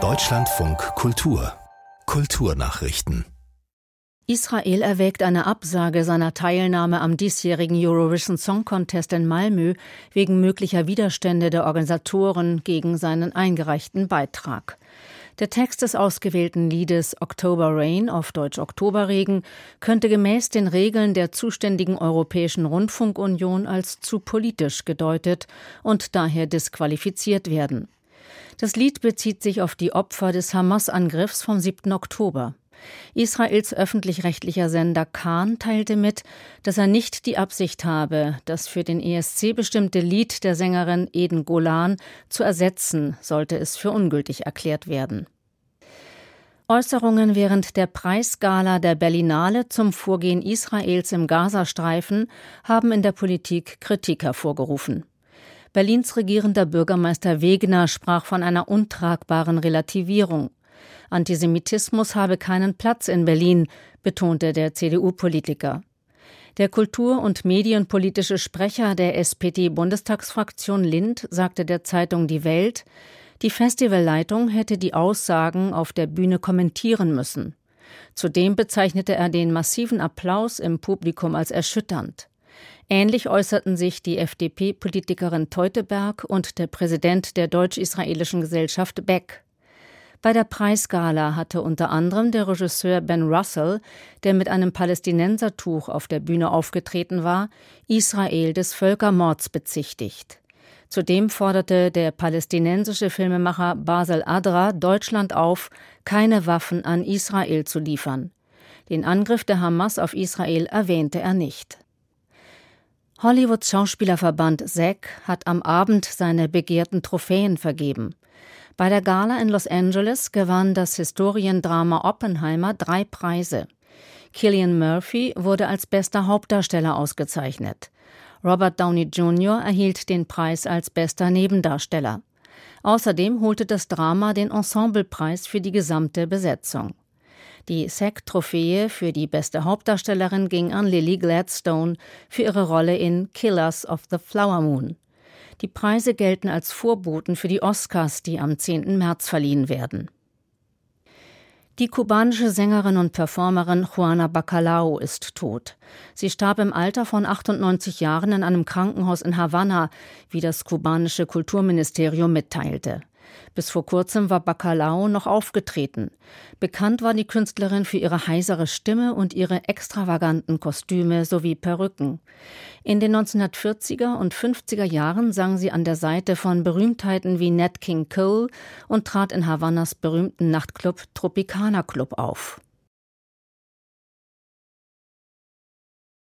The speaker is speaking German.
Deutschlandfunk Kultur Kulturnachrichten Israel erwägt eine Absage seiner Teilnahme am diesjährigen Eurovision Song Contest in Malmö wegen möglicher Widerstände der Organisatoren gegen seinen eingereichten Beitrag. Der Text des ausgewählten Liedes October Rain auf Deutsch Oktoberregen könnte gemäß den Regeln der zuständigen Europäischen Rundfunkunion als zu politisch gedeutet und daher disqualifiziert werden. Das Lied bezieht sich auf die Opfer des Hamas-Angriffs vom 7. Oktober. Israels öffentlich-rechtlicher Sender Khan teilte mit, dass er nicht die Absicht habe, das für den ESC bestimmte Lied der Sängerin Eden Golan zu ersetzen, sollte es für ungültig erklärt werden. Äußerungen während der Preisgala der Berlinale zum Vorgehen Israels im Gazastreifen haben in der Politik Kritik hervorgerufen. Berlins regierender Bürgermeister Wegner sprach von einer untragbaren Relativierung. Antisemitismus habe keinen Platz in Berlin, betonte der CDU-Politiker. Der kultur- und medienpolitische Sprecher der SPD-Bundestagsfraktion Lind sagte der Zeitung Die Welt, die Festivalleitung hätte die Aussagen auf der Bühne kommentieren müssen. Zudem bezeichnete er den massiven Applaus im Publikum als erschütternd. Ähnlich äußerten sich die FDP-Politikerin Teuteberg und der Präsident der deutsch-israelischen Gesellschaft Beck. Bei der Preisgala hatte unter anderem der Regisseur Ben Russell, der mit einem Palästinensertuch auf der Bühne aufgetreten war, Israel des Völkermords bezichtigt. Zudem forderte der palästinensische Filmemacher Basel Adra Deutschland auf, keine Waffen an Israel zu liefern. Den Angriff der Hamas auf Israel erwähnte er nicht. Hollywoods Schauspielerverband SAG hat am Abend seine begehrten Trophäen vergeben. Bei der Gala in Los Angeles gewann das Historiendrama Oppenheimer drei Preise. Killian Murphy wurde als bester Hauptdarsteller ausgezeichnet. Robert Downey Jr. erhielt den Preis als bester Nebendarsteller. Außerdem holte das Drama den Ensemblepreis für die gesamte Besetzung. Die SAG-Trophäe für die beste Hauptdarstellerin ging an Lily Gladstone für ihre Rolle in Killers of the Flower Moon. Die Preise gelten als Vorboten für die Oscars, die am 10. März verliehen werden. Die kubanische Sängerin und Performerin Juana Bacalao ist tot. Sie starb im Alter von 98 Jahren in einem Krankenhaus in Havanna, wie das kubanische Kulturministerium mitteilte. Bis vor kurzem war Bacalao noch aufgetreten. Bekannt war die Künstlerin für ihre heisere Stimme und ihre extravaganten Kostüme sowie Perücken. In den 1940er und 50er Jahren sang sie an der Seite von Berühmtheiten wie Nat King Cole und trat in Havannas berühmten Nachtclub Tropicana Club auf.